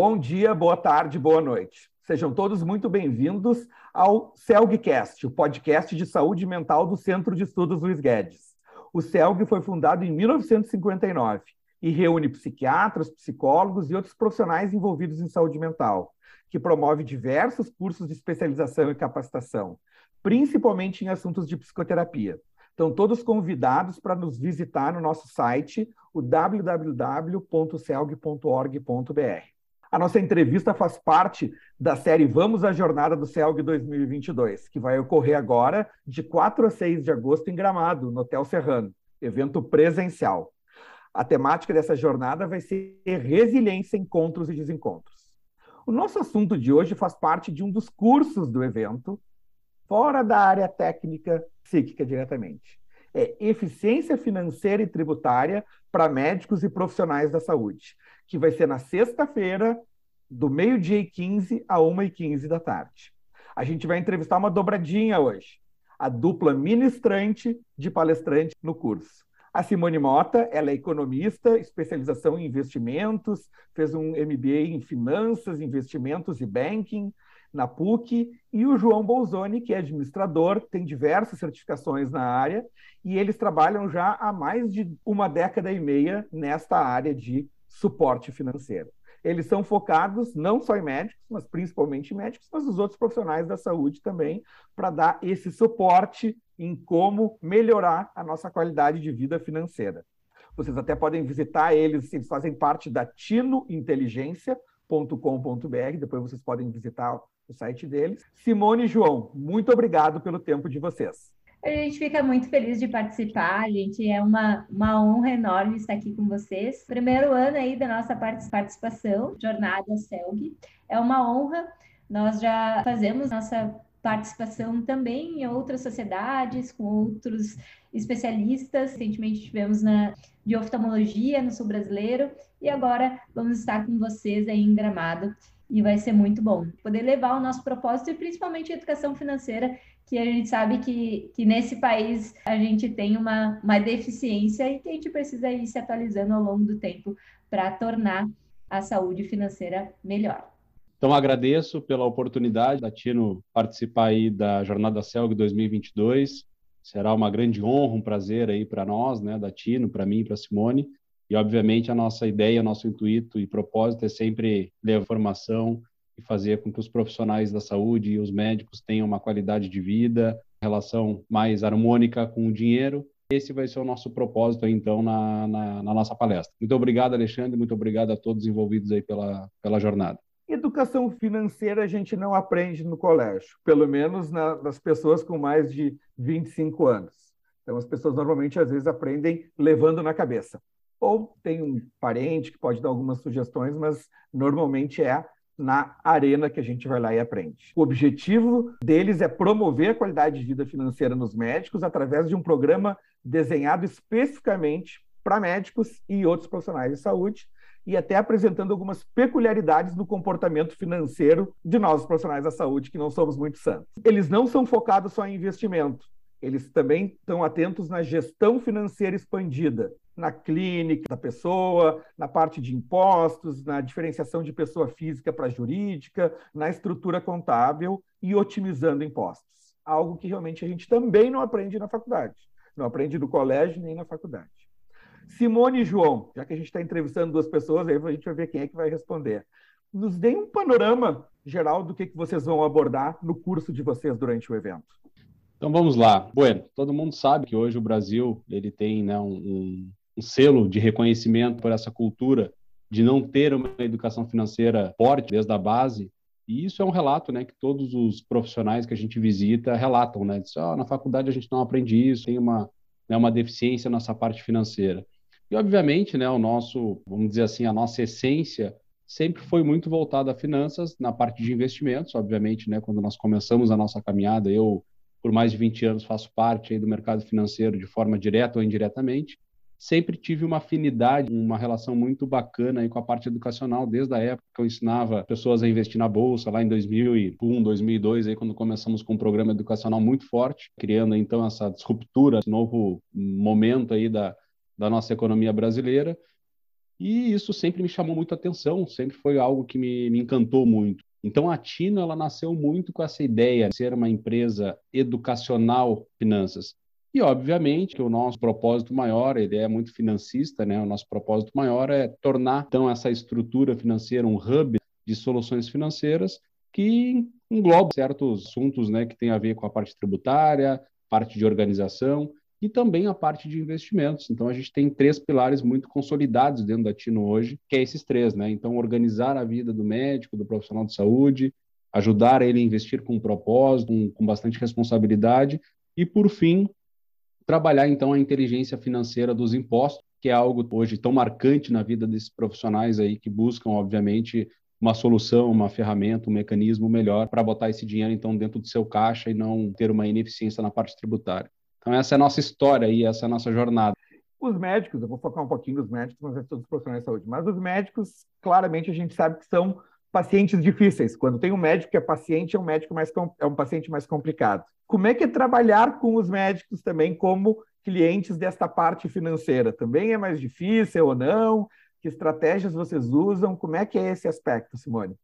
Bom dia, boa tarde, boa noite. Sejam todos muito bem-vindos ao CELGcast, o podcast de saúde mental do Centro de Estudos Luiz Guedes. O CELG foi fundado em 1959 e reúne psiquiatras, psicólogos e outros profissionais envolvidos em saúde mental, que promove diversos cursos de especialização e capacitação, principalmente em assuntos de psicoterapia. Estão todos convidados para nos visitar no nosso site, o www.celg.org.br. A nossa entrevista faz parte da série Vamos à Jornada do CELG 2022, que vai ocorrer agora de 4 a 6 de agosto em Gramado, no Hotel Serrano, evento presencial. A temática dessa jornada vai ser resiliência, encontros e desencontros. O nosso assunto de hoje faz parte de um dos cursos do evento, fora da área técnica psíquica diretamente. É eficiência financeira e tributária para médicos e profissionais da saúde, que vai ser na sexta-feira, do meio-dia e 15 a 1 e 15 da tarde. A gente vai entrevistar uma dobradinha hoje, a dupla ministrante de palestrante no curso. A Simone Mota, ela é economista, especialização em investimentos, fez um MBA em finanças, investimentos e banking, na PUC, e o João Bolzoni, que é administrador, tem diversas certificações na área, e eles trabalham já há mais de uma década e meia nesta área de suporte financeiro. Eles são focados não só em médicos, mas principalmente em médicos, mas os outros profissionais da saúde também, para dar esse suporte em como melhorar a nossa qualidade de vida financeira. Vocês até podem visitar eles, eles fazem parte da tinointeligência.com.br, depois vocês podem visitar o site deles. Simone e João, muito obrigado pelo tempo de vocês. A gente fica muito feliz de participar, gente. É uma, uma honra enorme estar aqui com vocês. Primeiro ano aí da nossa participação, Jornada CELG. É uma honra. Nós já fazemos nossa participação também em outras sociedades, com outros especialistas. Recentemente tivemos na de oftalmologia no sul brasileiro e agora vamos estar com vocês aí em Gramado e vai ser muito bom poder levar o nosso propósito e principalmente a educação financeira, que a gente sabe que, que nesse país a gente tem uma, uma deficiência e que a gente precisa ir se atualizando ao longo do tempo para tornar a saúde financeira melhor. Então, agradeço pela oportunidade da Tino participar aí da Jornada CELG 2022. Será uma grande honra, um prazer aí para nós, né, da Tino, para mim para Simone. E, obviamente, a nossa ideia, nosso intuito e propósito é sempre levar formação e fazer com que os profissionais da saúde e os médicos tenham uma qualidade de vida, relação mais harmônica com o dinheiro. Esse vai ser o nosso propósito, então, na, na, na nossa palestra. Muito obrigado, Alexandre, muito obrigado a todos envolvidos aí pela, pela jornada. Educação financeira a gente não aprende no colégio, pelo menos na, nas pessoas com mais de 25 anos. Então, as pessoas normalmente, às vezes, aprendem levando na cabeça. Ou tem um parente que pode dar algumas sugestões, mas normalmente é na arena que a gente vai lá e aprende. O objetivo deles é promover a qualidade de vida financeira nos médicos através de um programa desenhado especificamente para médicos e outros profissionais de saúde, e até apresentando algumas peculiaridades no comportamento financeiro de nós, profissionais da saúde, que não somos muito santos. Eles não são focados só em investimento, eles também estão atentos na gestão financeira expandida, na clínica da pessoa, na parte de impostos, na diferenciação de pessoa física para jurídica, na estrutura contábil e otimizando impostos. Algo que realmente a gente também não aprende na faculdade. Não aprende no colégio nem na faculdade. Simone e João, já que a gente está entrevistando duas pessoas, aí a gente vai ver quem é que vai responder. Nos deem um panorama geral do que, que vocês vão abordar no curso de vocês durante o evento. Então vamos lá. Bueno, todo mundo sabe que hoje o Brasil ele tem né, um, um selo de reconhecimento por essa cultura de não ter uma educação financeira forte desde a base. E isso é um relato, né, que todos os profissionais que a gente visita relatam, né? Diz, oh, na faculdade a gente não aprende isso, tem uma, né, uma deficiência nessa parte financeira. E, obviamente, né, o nosso, vamos dizer assim, a nossa essência sempre foi muito voltada a finanças, na parte de investimentos, obviamente, né, quando nós começamos a nossa caminhada, eu, por mais de 20 anos, faço parte aí do mercado financeiro de forma direta ou indiretamente, sempre tive uma afinidade, uma relação muito bacana aí com a parte educacional, desde a época que eu ensinava pessoas a investir na bolsa, lá em 2001, 2002, aí quando começamos com um programa educacional muito forte, criando então essa disruptura, esse novo momento aí da, da nossa economia brasileira. E isso sempre me chamou muito atenção, sempre foi algo que me, me encantou muito. Então a Tino ela nasceu muito com essa ideia de ser uma empresa educacional finanças. E obviamente que o nosso propósito maior, ele é muito financista, né? O nosso propósito maior é tornar então essa estrutura financeira um hub de soluções financeiras que engloba certos assuntos, né, que tem a ver com a parte tributária, parte de organização e também a parte de investimentos. Então, a gente tem três pilares muito consolidados dentro da Tino hoje, que é esses três, né? Então, organizar a vida do médico, do profissional de saúde, ajudar ele a investir com propósito, com, com bastante responsabilidade e, por fim, trabalhar, então, a inteligência financeira dos impostos, que é algo hoje tão marcante na vida desses profissionais aí que buscam, obviamente, uma solução, uma ferramenta, um mecanismo melhor para botar esse dinheiro, então, dentro do seu caixa e não ter uma ineficiência na parte tributária. Então, essa é a nossa história e essa é a nossa jornada. Os médicos, eu vou focar um pouquinho nos médicos, mas é todos os profissionais de saúde, mas os médicos, claramente, a gente sabe que são pacientes difíceis. Quando tem um médico que é paciente, é um médico mais é um paciente mais complicado. Como é que é trabalhar com os médicos também como clientes desta parte financeira? Também é mais difícil ou não? Que estratégias vocês usam? Como é que é esse aspecto, Simone?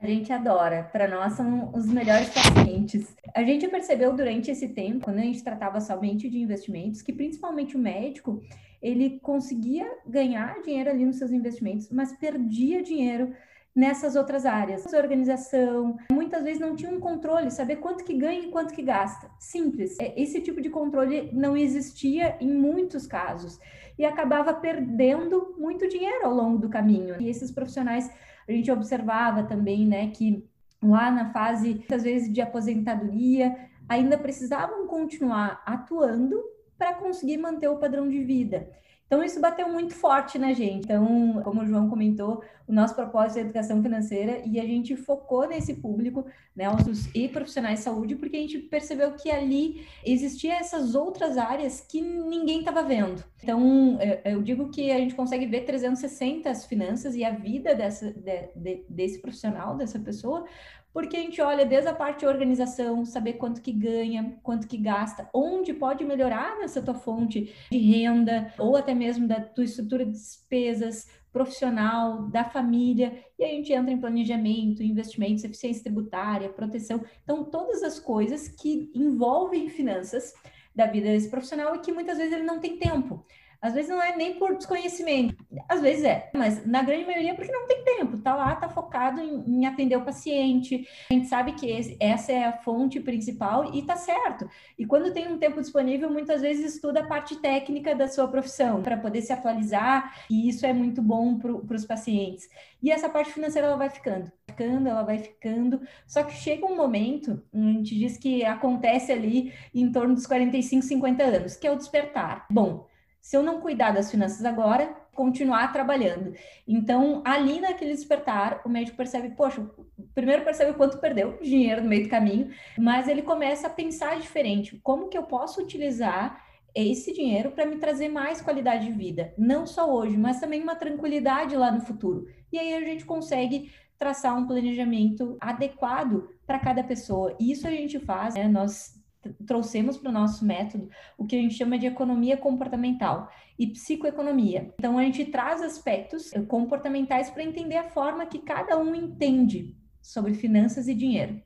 A gente adora, para nós são os melhores pacientes. A gente percebeu durante esse tempo, quando a gente tratava somente de investimentos, que principalmente o médico, ele conseguia ganhar dinheiro ali nos seus investimentos, mas perdia dinheiro nessas outras áreas. Organização, muitas vezes não tinha um controle, saber quanto que ganha e quanto que gasta. Simples. É, esse tipo de controle não existia em muitos casos e acabava perdendo muito dinheiro ao longo do caminho. E esses profissionais a gente observava também, né, que lá na fase, muitas vezes, de aposentadoria, ainda precisavam continuar atuando para conseguir manter o padrão de vida. Então, isso bateu muito forte na gente. Então, como o João comentou, o nosso propósito é educação financeira e a gente focou nesse público, né, os e profissionais de saúde, porque a gente percebeu que ali existia essas outras áreas que ninguém estava vendo. Então, eu digo que a gente consegue ver 360 as finanças e a vida dessa, de, de, desse profissional, dessa pessoa, porque a gente olha desde a parte de organização, saber quanto que ganha, quanto que gasta, onde pode melhorar nessa tua fonte de renda, ou até mesmo da tua estrutura de despesas profissional, da família, e a gente entra em planejamento, investimentos, eficiência tributária, proteção, então todas as coisas que envolvem finanças da vida desse profissional e que muitas vezes ele não tem tempo. Às vezes não é nem por desconhecimento, às vezes é, mas na grande maioria é porque não tem tempo, tá lá, tá focado em, em atender o paciente. A gente sabe que esse, essa é a fonte principal e tá certo. E quando tem um tempo disponível, muitas vezes estuda a parte técnica da sua profissão para poder se atualizar, e isso é muito bom para os pacientes. E essa parte financeira ela vai ficando, ficando, ela vai ficando. Só que chega um momento, a gente diz que acontece ali em torno dos 45, 50 anos, que é o despertar. Bom, se eu não cuidar das finanças agora, continuar trabalhando. Então, ali naquele despertar, o médico percebe, poxa, primeiro percebe quanto perdeu dinheiro no meio do caminho, mas ele começa a pensar diferente. Como que eu posso utilizar esse dinheiro para me trazer mais qualidade de vida, não só hoje, mas também uma tranquilidade lá no futuro. E aí a gente consegue traçar um planejamento adequado para cada pessoa. E isso a gente faz, né? Nós trouxemos para o nosso método o que a gente chama de economia comportamental e psicoeconomia. Então, a gente traz aspectos comportamentais para entender a forma que cada um entende sobre finanças e dinheiro.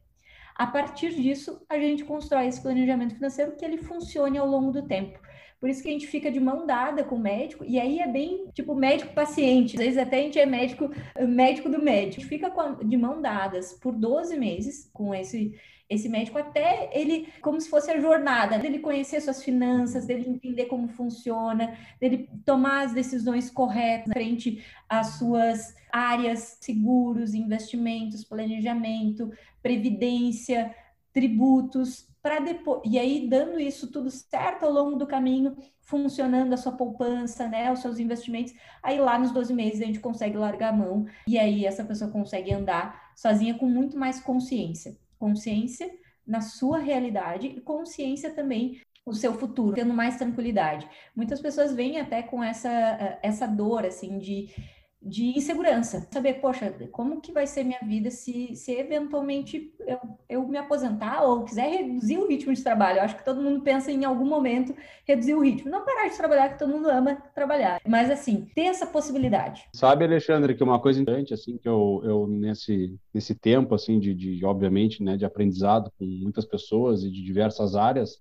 A partir disso, a gente constrói esse planejamento financeiro que ele funcione ao longo do tempo. Por isso que a gente fica de mão dada com o médico, e aí é bem tipo médico-paciente. Às vezes até a gente é médico, médico do médico. A gente fica de mão dadas por 12 meses com esse esse médico até ele, como se fosse a jornada, dele conhecer suas finanças, dele entender como funciona, dele tomar as decisões corretas frente às suas áreas, seguros, investimentos, planejamento, previdência, tributos, para depois, e aí dando isso tudo certo ao longo do caminho, funcionando a sua poupança, né, os seus investimentos, aí lá nos 12 meses a gente consegue largar a mão e aí essa pessoa consegue andar sozinha com muito mais consciência consciência na sua realidade e consciência também o seu futuro, tendo mais tranquilidade. Muitas pessoas vêm até com essa, essa dor, assim, de de insegurança. Saber, poxa, como que vai ser minha vida se, se eventualmente eu, eu me aposentar ou quiser reduzir o ritmo de trabalho. Eu acho que todo mundo pensa em algum momento reduzir o ritmo. Não parar de trabalhar, que todo mundo ama trabalhar. Mas, assim, ter essa possibilidade. Sabe, Alexandre, que uma coisa importante, assim, que eu, eu nesse, nesse tempo, assim, de, de, obviamente, né, de aprendizado com muitas pessoas e de diversas áreas,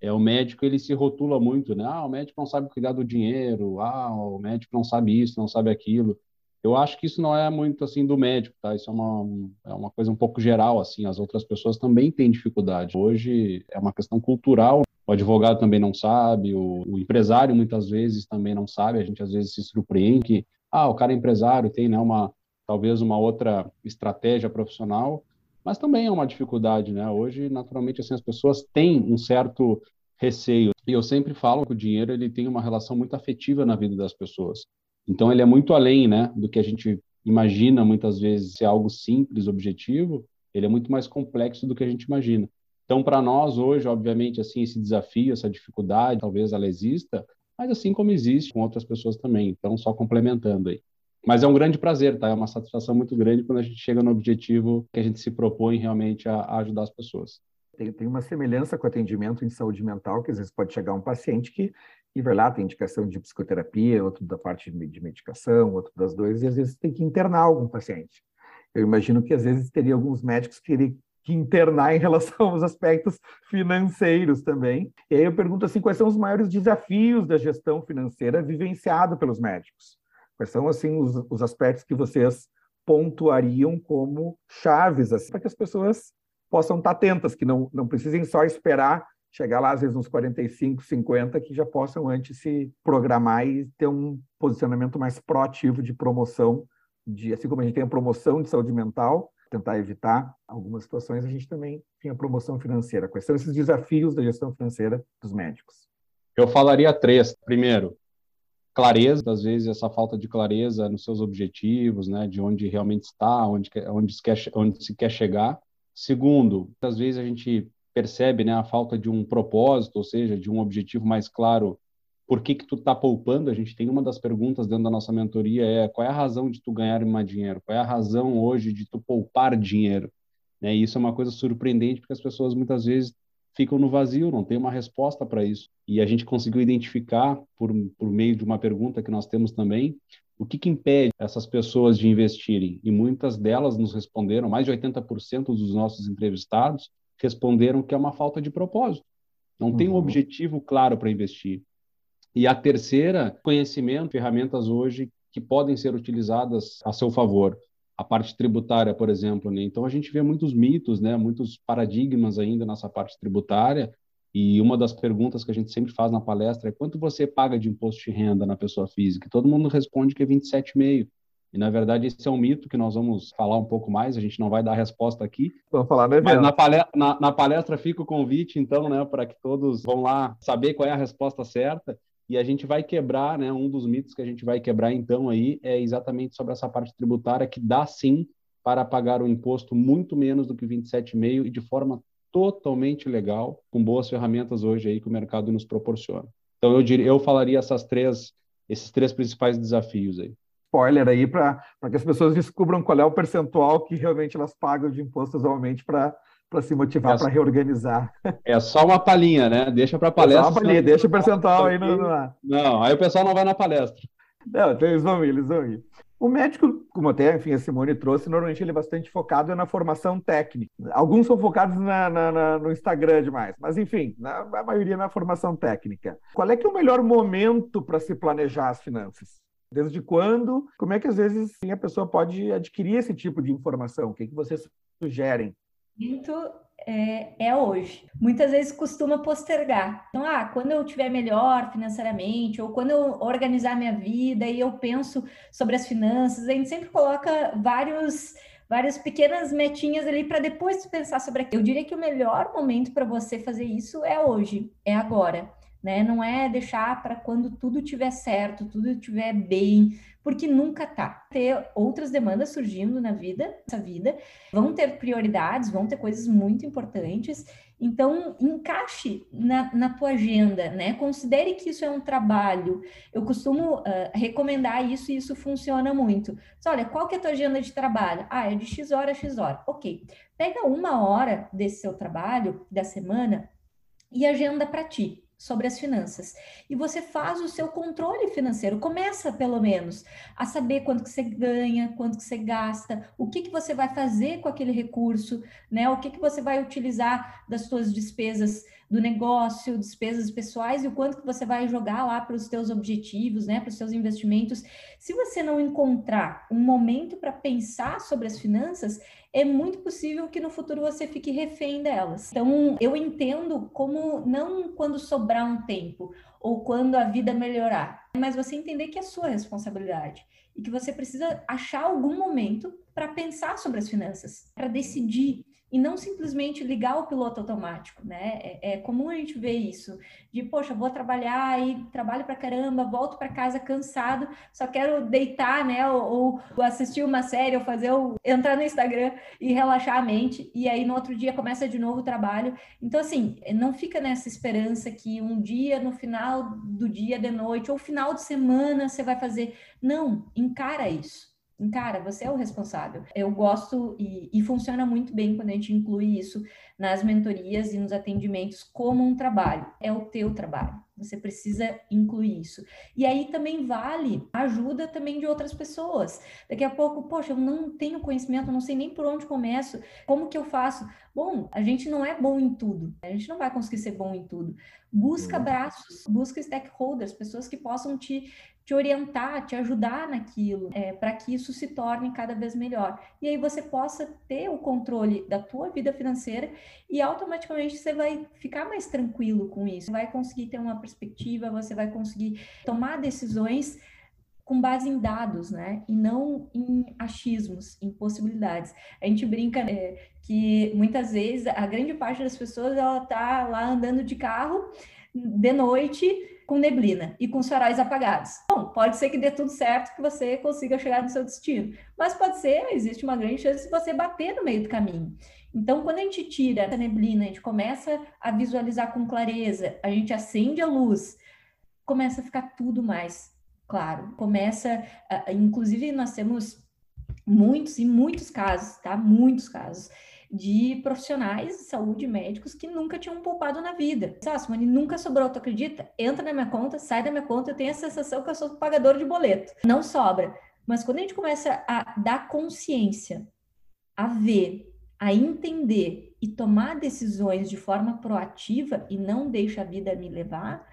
é o médico ele se rotula muito, né? Ah, o médico não sabe cuidar do dinheiro, ah, o médico não sabe isso, não sabe aquilo. Eu acho que isso não é muito assim do médico, tá? Isso é uma, é uma coisa um pouco geral, assim. As outras pessoas também têm dificuldade. Hoje é uma questão cultural. O advogado também não sabe, o, o empresário muitas vezes também não sabe. A gente às vezes se surpreende que, ah, o cara é empresário, tem, né, uma talvez uma outra estratégia profissional mas também é uma dificuldade, né? Hoje, naturalmente, assim, as pessoas têm um certo receio. E eu sempre falo que o dinheiro ele tem uma relação muito afetiva na vida das pessoas. Então, ele é muito além, né, do que a gente imagina muitas vezes ser algo simples, objetivo. Ele é muito mais complexo do que a gente imagina. Então, para nós hoje, obviamente, assim, esse desafio, essa dificuldade, talvez ela exista, mas assim como existe com outras pessoas também. Então, só complementando aí. Mas é um grande prazer, tá? É uma satisfação muito grande quando a gente chega no objetivo que a gente se propõe realmente a, a ajudar as pessoas. Tem, tem, uma semelhança com atendimento em saúde mental, que às vezes pode chegar um paciente que, e vai lá, tem indicação de psicoterapia, outro da parte de medicação, outro das duas, e às vezes tem que internar algum paciente. Eu imagino que às vezes teria alguns médicos que teriam que internar em relação aos aspectos financeiros também. E aí eu pergunto assim, quais são os maiores desafios da gestão financeira vivenciado pelos médicos? Quais são assim os, os aspectos que vocês pontuariam como chaves assim, para que as pessoas possam estar atentas, que não, não precisem só esperar chegar lá, às vezes, uns 45, 50, que já possam antes se programar e ter um posicionamento mais proativo de promoção, de, assim como a gente tem a promoção de saúde mental, tentar evitar algumas situações, a gente também tem a promoção financeira. Quais são esses desafios da gestão financeira dos médicos? Eu falaria três. Primeiro, clareza, às vezes essa falta de clareza nos seus objetivos, né, de onde realmente está, onde, onde, se, quer, onde se quer chegar. Segundo, às vezes a gente percebe né, a falta de um propósito, ou seja, de um objetivo mais claro. Por que que tu está poupando? A gente tem uma das perguntas dentro da nossa mentoria é qual é a razão de tu ganhar mais dinheiro? Qual é a razão hoje de tu poupar dinheiro? Né, e isso é uma coisa surpreendente porque as pessoas muitas vezes ficam no vazio, não tem uma resposta para isso. E a gente conseguiu identificar, por, por meio de uma pergunta que nós temos também, o que, que impede essas pessoas de investirem. E muitas delas nos responderam, mais de 80% dos nossos entrevistados responderam que é uma falta de propósito. Não uhum. tem um uhum. objetivo claro para investir. E a terceira, conhecimento, ferramentas hoje que podem ser utilizadas a seu favor a parte tributária, por exemplo. Né? Então, a gente vê muitos mitos, né? muitos paradigmas ainda nessa parte tributária. E uma das perguntas que a gente sempre faz na palestra é quanto você paga de imposto de renda na pessoa física? Todo mundo responde que é 27,5%. E, na verdade, esse é um mito que nós vamos falar um pouco mais, a gente não vai dar resposta aqui. Vamos falar Mas na palestra, na, na palestra fica o convite, então, né, para que todos vão lá saber qual é a resposta certa. E a gente vai quebrar, né? Um dos mitos que a gente vai quebrar então aí é exatamente sobre essa parte tributária que dá sim para pagar o imposto muito menos do que 27,5 e de forma totalmente legal, com boas ferramentas hoje aí que o mercado nos proporciona. Então eu diria, eu falaria essas três, esses três principais desafios aí. Spoiler aí para que as pessoas descubram qual é o percentual que realmente elas pagam de imposto atualmente para para se motivar, é, para reorganizar. É só uma palhinha, né? Deixa para palestra. É só uma palhinha, deixa o percentual aí no, no Não, aí o pessoal não vai na palestra. Não, então eles vão ir, eles vão ir. O médico, como até enfim, a Simone trouxe, normalmente ele é bastante focado na formação técnica. Alguns são focados na, na, na, no Instagram demais, mas enfim, na, a maioria na formação técnica. Qual é que é o melhor momento para se planejar as finanças? Desde quando? Como é que às vezes sim, a pessoa pode adquirir esse tipo de informação? O que, que vocês sugerem? Muito é, é, hoje. Muitas vezes costuma postergar. Então, ah, quando eu tiver melhor financeiramente, ou quando eu organizar minha vida e eu penso sobre as finanças, a gente sempre coloca vários várias pequenas metinhas ali para depois pensar sobre aquilo. Eu diria que o melhor momento para você fazer isso é hoje, é agora né? Não é deixar para quando tudo tiver certo, tudo estiver bem, porque nunca tá. Ter outras demandas surgindo na vida, essa vida, vão ter prioridades, vão ter coisas muito importantes Então, encaixe na, na tua agenda, né? Considere que isso é um trabalho. Eu costumo uh, recomendar isso e isso funciona muito. Olha, qual que é a tua agenda de trabalho? Ah, é de X hora a X hora. Ok. Pega uma hora desse seu trabalho, da semana, e agenda para ti sobre as finanças. E você faz o seu controle financeiro. Começa, pelo menos, a saber quanto que você ganha, quanto que você gasta, o que, que você vai fazer com aquele recurso, né? O que, que você vai utilizar das suas despesas do negócio, despesas pessoais e o quanto que você vai jogar lá para os seus objetivos, né, para os seus investimentos. Se você não encontrar um momento para pensar sobre as finanças, é muito possível que no futuro você fique refém delas. Então, eu entendo como não quando sobrar um tempo ou quando a vida melhorar, mas você entender que é sua responsabilidade e que você precisa achar algum momento para pensar sobre as finanças, para decidir e não simplesmente ligar o piloto automático, né? É, é comum a gente ver isso, de, poxa, vou trabalhar e trabalho para caramba, volto para casa cansado, só quero deitar, né? Ou, ou, assistir uma série, ou fazer, ou entrar no Instagram e relaxar a mente, e aí no outro dia começa de novo o trabalho. Então, assim, não fica nessa esperança que um dia, no final do dia, de noite, ou final de semana, você vai fazer. Não, encara isso Cara, você é o responsável. Eu gosto e, e, funciona muito bem quando a gente inclui isso nas mentorias e nos atendimentos como um trabalho. É o teu trabalho. Você precisa incluir isso. E aí também vale a ajuda também de outras pessoas. Daqui a pouco, poxa, eu não tenho conhecimento, não sei nem por onde começo. Como que eu faço? Bom, a gente não é bom em tudo. A gente não vai conseguir ser bom em tudo. Busca uhum. braços, busca stakeholders, pessoas que possam te te orientar, te ajudar naquilo, é, para que isso se torne cada vez melhor. E aí você possa ter o controle da tua vida financeira e automaticamente você vai ficar mais tranquilo com isso. Vai conseguir ter uma perspectiva, você vai conseguir tomar decisões com base em dados, né? E não em achismos, em possibilidades. A gente brinca é, que muitas vezes a grande parte das pessoas ela tá lá andando de carro de noite com neblina e com faróis apagados. Bom, pode ser que dê tudo certo, que você consiga chegar no seu destino, mas pode ser, existe uma grande chance de você bater no meio do caminho. Então, quando a gente tira essa neblina, a gente começa a visualizar com clareza, a gente acende a luz, começa a ficar tudo mais claro. Começa, inclusive, nós temos muitos e muitos casos, tá? Muitos casos de profissionais de saúde, médicos, que nunca tinham poupado na vida. Simone, nunca sobrou, tu acredita? Entra na minha conta, sai da minha conta, eu tenho a sensação que eu sou pagador de boleto. Não sobra. Mas quando a gente começa a dar consciência, a ver, a entender e tomar decisões de forma proativa e não deixa a vida me levar,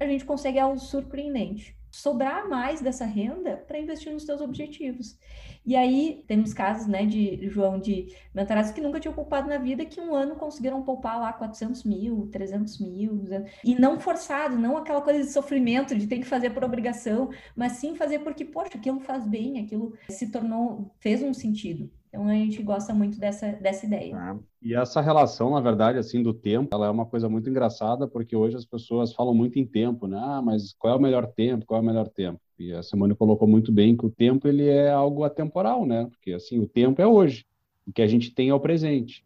a gente consegue algo surpreendente sobrar mais dessa renda para investir nos seus objetivos. E aí temos casos, né, de João, de mentorados que nunca tinham poupado na vida, que um ano conseguiram poupar lá 400 mil, 300 mil, e não forçado, não aquela coisa de sofrimento, de ter que fazer por obrigação, mas sim fazer porque, poxa, aquilo faz bem, aquilo se tornou, fez um sentido. Então a gente gosta muito dessa, dessa ideia. Ah, e essa relação, na verdade, assim, do tempo, ela é uma coisa muito engraçada, porque hoje as pessoas falam muito em tempo, né? Ah, mas qual é o melhor tempo? Qual é o melhor tempo? E a Simone colocou muito bem que o tempo ele é algo atemporal, né? Porque assim, o tempo é hoje. O que a gente tem é o presente.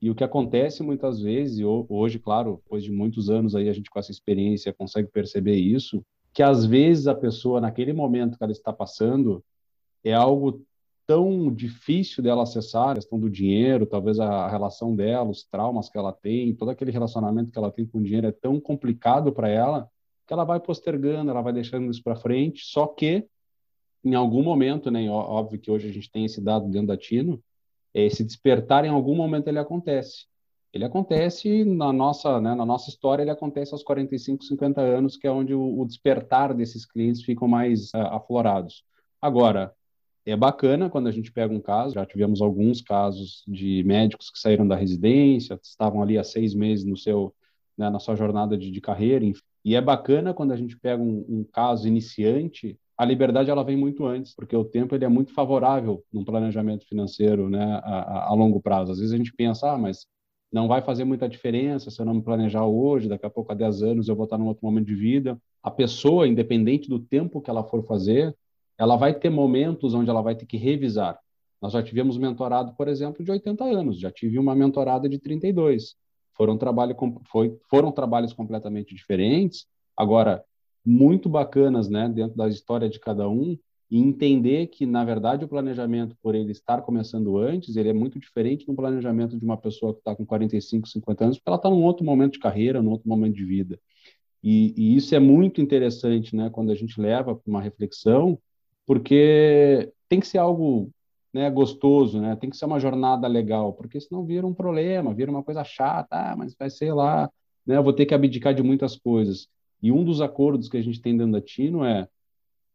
E o que acontece muitas vezes, e hoje, claro, depois de muitos anos aí a gente com essa experiência consegue perceber isso, que às vezes a pessoa naquele momento que ela está passando é algo tão difícil dela acessar, a questão do dinheiro, talvez a relação dela, os traumas que ela tem, todo aquele relacionamento que ela tem com o dinheiro é tão complicado para ela que ela vai postergando, ela vai deixando isso para frente, só que em algum momento, né, óbvio que hoje a gente tem esse dado dentro da Tino, esse despertar em algum momento ele acontece. Ele acontece na nossa, né, na nossa história, ele acontece aos 45, 50 anos, que é onde o, o despertar desses clientes ficam mais uh, aflorados. Agora, é bacana quando a gente pega um caso, já tivemos alguns casos de médicos que saíram da residência, estavam ali há seis meses no seu, né, na sua jornada de, de carreira, enfim. e é bacana quando a gente pega um, um, caso iniciante, a liberdade ela vem muito antes, porque o tempo ele é muito favorável num planejamento financeiro né, a, a, longo prazo. Às vezes a gente pensa, ah, mas não vai fazer muita diferença se eu não me planejar hoje, daqui a pouco, há 10 anos, eu vou estar num outro momento de vida. A pessoa, independente do tempo que ela for fazer, ela vai ter momentos onde ela vai ter que revisar. Nós já tivemos mentorado, por exemplo, de 80 anos, já tive uma mentorada de 32. Foram, trabalho, foi, foram trabalhos completamente diferentes, agora muito bacanas, né, dentro da história de cada um, e entender que, na verdade, o planejamento, por ele estar começando antes, ele é muito diferente do planejamento de uma pessoa que está com 45, 50 anos, porque ela está num outro momento de carreira, num outro momento de vida. E, e isso é muito interessante, né, quando a gente leva para uma reflexão, porque tem que ser algo né, gostoso, né, tem que ser uma jornada legal, porque senão vira um problema, vira uma coisa chata, ah, mas vai ser lá, né, eu vou ter que abdicar de muitas coisas. E um dos acordos que a gente tem dentro da Tino é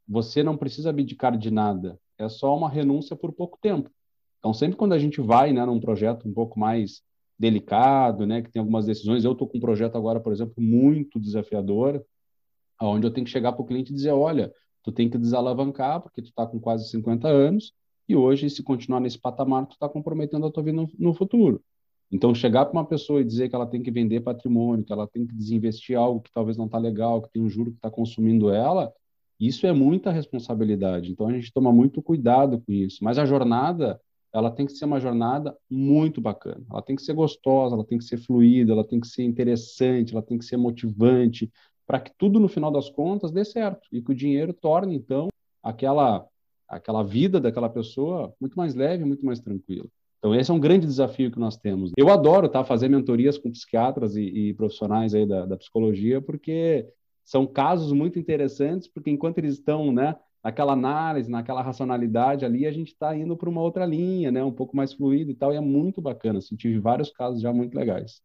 você não precisa abdicar de nada, é só uma renúncia por pouco tempo. Então, sempre quando a gente vai né, num projeto um pouco mais delicado, né, que tem algumas decisões, eu estou com um projeto agora, por exemplo, muito desafiador, onde eu tenho que chegar para o cliente e dizer, olha, tu tem que desalavancar, porque tu está com quase 50 anos, e hoje, se continuar nesse patamar, tu está comprometendo a tua vida no, no futuro. Então, chegar para uma pessoa e dizer que ela tem que vender patrimônio, que ela tem que desinvestir algo que talvez não está legal, que tem um juro que está consumindo ela, isso é muita responsabilidade. Então a gente toma muito cuidado com isso. Mas a jornada, ela tem que ser uma jornada muito bacana. Ela tem que ser gostosa, ela tem que ser fluida, ela tem que ser interessante, ela tem que ser motivante, para que tudo no final das contas dê certo e que o dinheiro torne então aquela aquela vida daquela pessoa muito mais leve, muito mais tranquila. Então esse é um grande desafio que nós temos. Eu adoro tá fazer mentorias com psiquiatras e, e profissionais aí da, da psicologia porque são casos muito interessantes, porque enquanto eles estão né, naquela análise, naquela racionalidade ali, a gente está indo para uma outra linha, né, um pouco mais fluido e tal, e é muito bacana. Assim, tive vários casos já muito legais.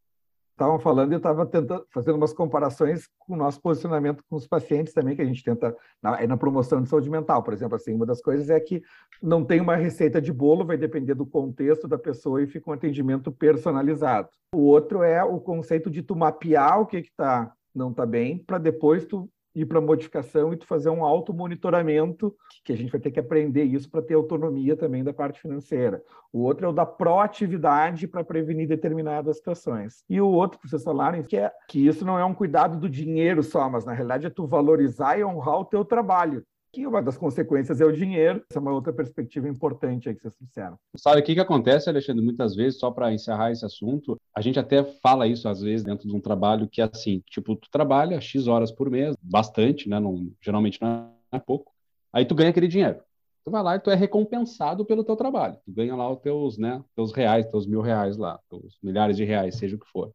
Estavam falando eu estava tentando fazendo umas comparações com o nosso posicionamento com os pacientes também, que a gente tenta na, na promoção de saúde mental, por exemplo. Assim, uma das coisas é que não tem uma receita de bolo, vai depender do contexto da pessoa e fica um atendimento personalizado. O outro é o conceito de tu mapear o que está não está bem, para depois tu ir para modificação e tu fazer um auto-monitoramento, que a gente vai ter que aprender isso para ter autonomia também da parte financeira. O outro é o da proatividade para prevenir determinadas situações. E o outro que vocês falaram, que é que isso não é um cuidado do dinheiro só, mas na realidade é tu valorizar e honrar o teu trabalho que uma das consequências é o dinheiro. Essa é uma outra perspectiva importante aí que vocês disseram. Sabe o que, que acontece, Alexandre? Muitas vezes, só para encerrar esse assunto, a gente até fala isso às vezes dentro de um trabalho que é assim, tipo, tu trabalha X horas por mês, bastante, né? Não, geralmente não é pouco. Aí tu ganha aquele dinheiro. Tu vai lá e tu é recompensado pelo teu trabalho. Tu ganha lá os teus, né, teus reais, teus mil reais lá, teus milhares de reais, seja o que for.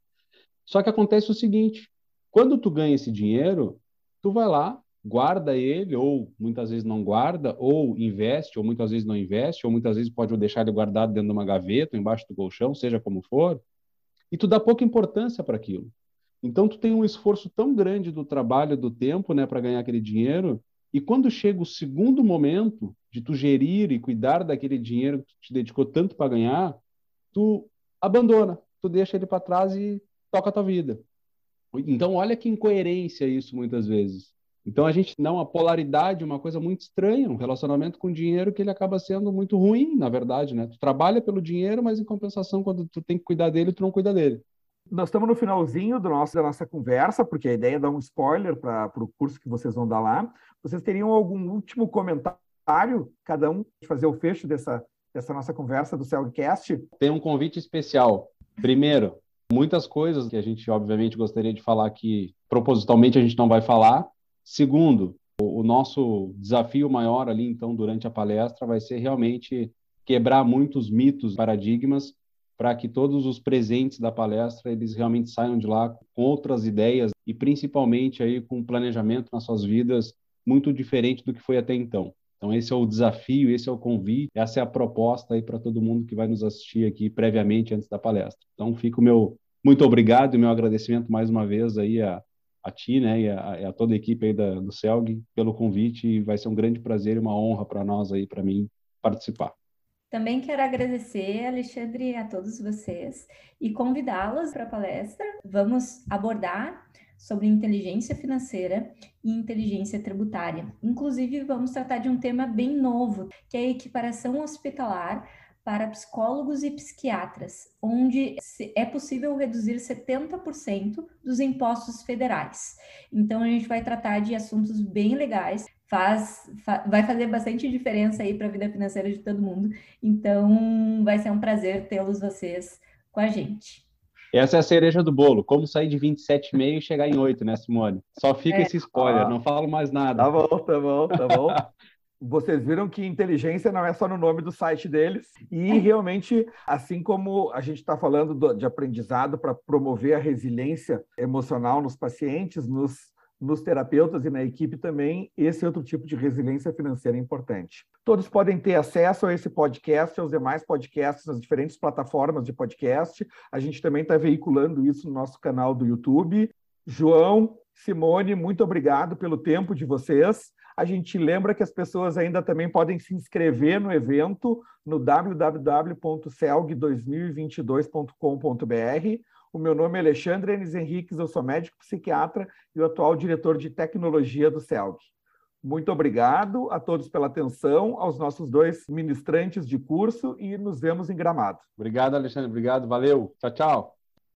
Só que acontece o seguinte, quando tu ganha esse dinheiro, tu vai lá, guarda ele, ou muitas vezes não guarda, ou investe, ou muitas vezes não investe, ou muitas vezes pode deixar ele guardado dentro de uma gaveta, embaixo do colchão, seja como for, e tu dá pouca importância para aquilo. Então tu tem um esforço tão grande do trabalho, do tempo, né, para ganhar aquele dinheiro, e quando chega o segundo momento de tu gerir e cuidar daquele dinheiro que tu te dedicou tanto para ganhar, tu abandona, tu deixa ele para trás e toca a tua vida. Então olha que incoerência isso muitas vezes. Então a gente dá uma polaridade, uma coisa muito estranha, um relacionamento com dinheiro que ele acaba sendo muito ruim, na verdade, né? Tu trabalha pelo dinheiro, mas em compensação, quando tu tem que cuidar dele, tu não cuida dele. Nós estamos no finalzinho do nosso, da nossa conversa, porque a ideia é dar um spoiler para o curso que vocês vão dar lá. Vocês teriam algum último comentário, cada um, fazer o fecho dessa, dessa nossa conversa do Celcast? Tem um convite especial. Primeiro, muitas coisas que a gente, obviamente, gostaria de falar que propositalmente a gente não vai falar, Segundo, o nosso desafio maior ali, então, durante a palestra, vai ser realmente quebrar muitos mitos, paradigmas, para que todos os presentes da palestra eles realmente saiam de lá com outras ideias e principalmente aí com um planejamento nas suas vidas muito diferente do que foi até então. Então esse é o desafio, esse é o convite, essa é a proposta aí para todo mundo que vai nos assistir aqui previamente antes da palestra. Então fica o meu muito obrigado e meu agradecimento mais uma vez aí a a ti, né, e a, a, toda a equipe aí da, do CELG pelo convite vai ser um grande prazer e uma honra para nós aí, para mim, participar. Também quero agradecer, Alexandre, a todos vocês e convidá-los para a palestra. Vamos abordar sobre inteligência financeira e inteligência tributária. Inclusive, vamos tratar de um tema bem novo, que é a equiparação hospitalar para psicólogos e psiquiatras, onde é possível reduzir 70% dos impostos federais. Então, a gente vai tratar de assuntos bem legais, faz, fa vai fazer bastante diferença aí para a vida financeira de todo mundo. Então, vai ser um prazer tê-los vocês com a gente. Essa é a cereja do bolo. Como sair de 27,5 e chegar em 8, né, Simone? Só fica é. esse spoiler, ah. não falo mais nada. Tá bom, tá bom, tá bom. Vocês viram que inteligência não é só no nome do site deles, e realmente, assim como a gente está falando de aprendizado para promover a resiliência emocional nos pacientes, nos nos terapeutas e na equipe também, esse outro tipo de resiliência financeira é importante. Todos podem ter acesso a esse podcast, aos demais podcasts, nas diferentes plataformas de podcast. A gente também está veiculando isso no nosso canal do YouTube. João, Simone, muito obrigado pelo tempo de vocês. A gente lembra que as pessoas ainda também podem se inscrever no evento no www.celg2022.com.br o meu nome é Alexandre Enes Henriques, eu sou médico psiquiatra e o atual diretor de tecnologia do CELG. Muito obrigado a todos pela atenção, aos nossos dois ministrantes de curso e nos vemos em Gramado. Obrigado, Alexandre. Obrigado. Valeu. Tchau, tchau.